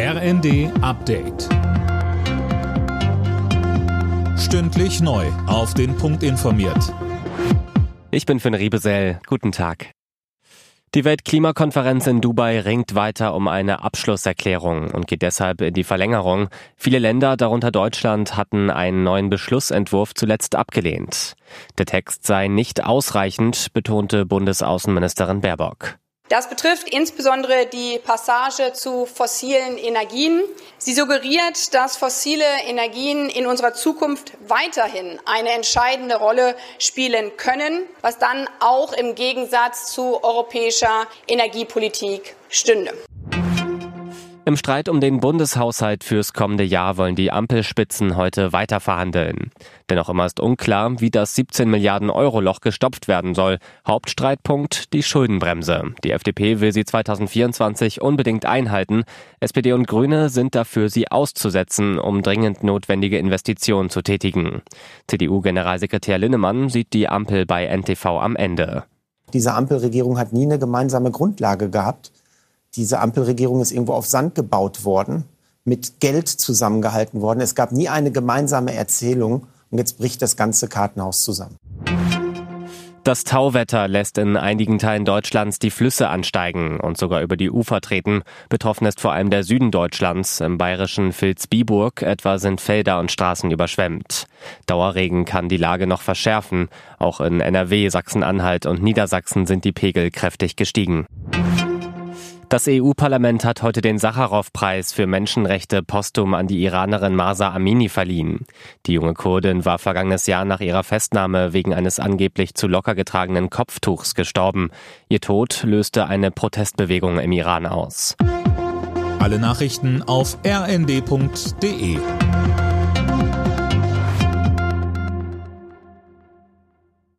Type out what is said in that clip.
RND Update. Stündlich neu. Auf den Punkt informiert. Ich bin Finn Riebesell. Guten Tag. Die Weltklimakonferenz in Dubai ringt weiter um eine Abschlusserklärung und geht deshalb in die Verlängerung. Viele Länder, darunter Deutschland, hatten einen neuen Beschlussentwurf zuletzt abgelehnt. Der Text sei nicht ausreichend, betonte Bundesaußenministerin Baerbock. Das betrifft insbesondere die Passage zu fossilen Energien. Sie suggeriert, dass fossile Energien in unserer Zukunft weiterhin eine entscheidende Rolle spielen können, was dann auch im Gegensatz zu europäischer Energiepolitik stünde. Im Streit um den Bundeshaushalt fürs kommende Jahr wollen die Ampelspitzen heute weiter verhandeln. Dennoch immer ist unklar, wie das 17 Milliarden Euro Loch gestopft werden soll. Hauptstreitpunkt die Schuldenbremse. Die FDP will sie 2024 unbedingt einhalten. SPD und Grüne sind dafür, sie auszusetzen, um dringend notwendige Investitionen zu tätigen. CDU-Generalsekretär Linnemann sieht die Ampel bei NTV am Ende. Diese Ampelregierung hat nie eine gemeinsame Grundlage gehabt. Diese Ampelregierung ist irgendwo auf Sand gebaut worden, mit Geld zusammengehalten worden. Es gab nie eine gemeinsame Erzählung und jetzt bricht das ganze Kartenhaus zusammen. Das Tauwetter lässt in einigen Teilen Deutschlands die Flüsse ansteigen und sogar über die Ufer treten. Betroffen ist vor allem der Süden Deutschlands. Im bayerischen Vilsbiburg etwa sind Felder und Straßen überschwemmt. Dauerregen kann die Lage noch verschärfen. Auch in NRW, Sachsen-Anhalt und Niedersachsen sind die Pegel kräftig gestiegen. Das EU-Parlament hat heute den Sacharow-Preis für Menschenrechte postum an die Iranerin Masa Amini verliehen. Die junge Kurdin war vergangenes Jahr nach ihrer Festnahme wegen eines angeblich zu locker getragenen Kopftuchs gestorben. Ihr Tod löste eine Protestbewegung im Iran aus. Alle Nachrichten auf rnd.de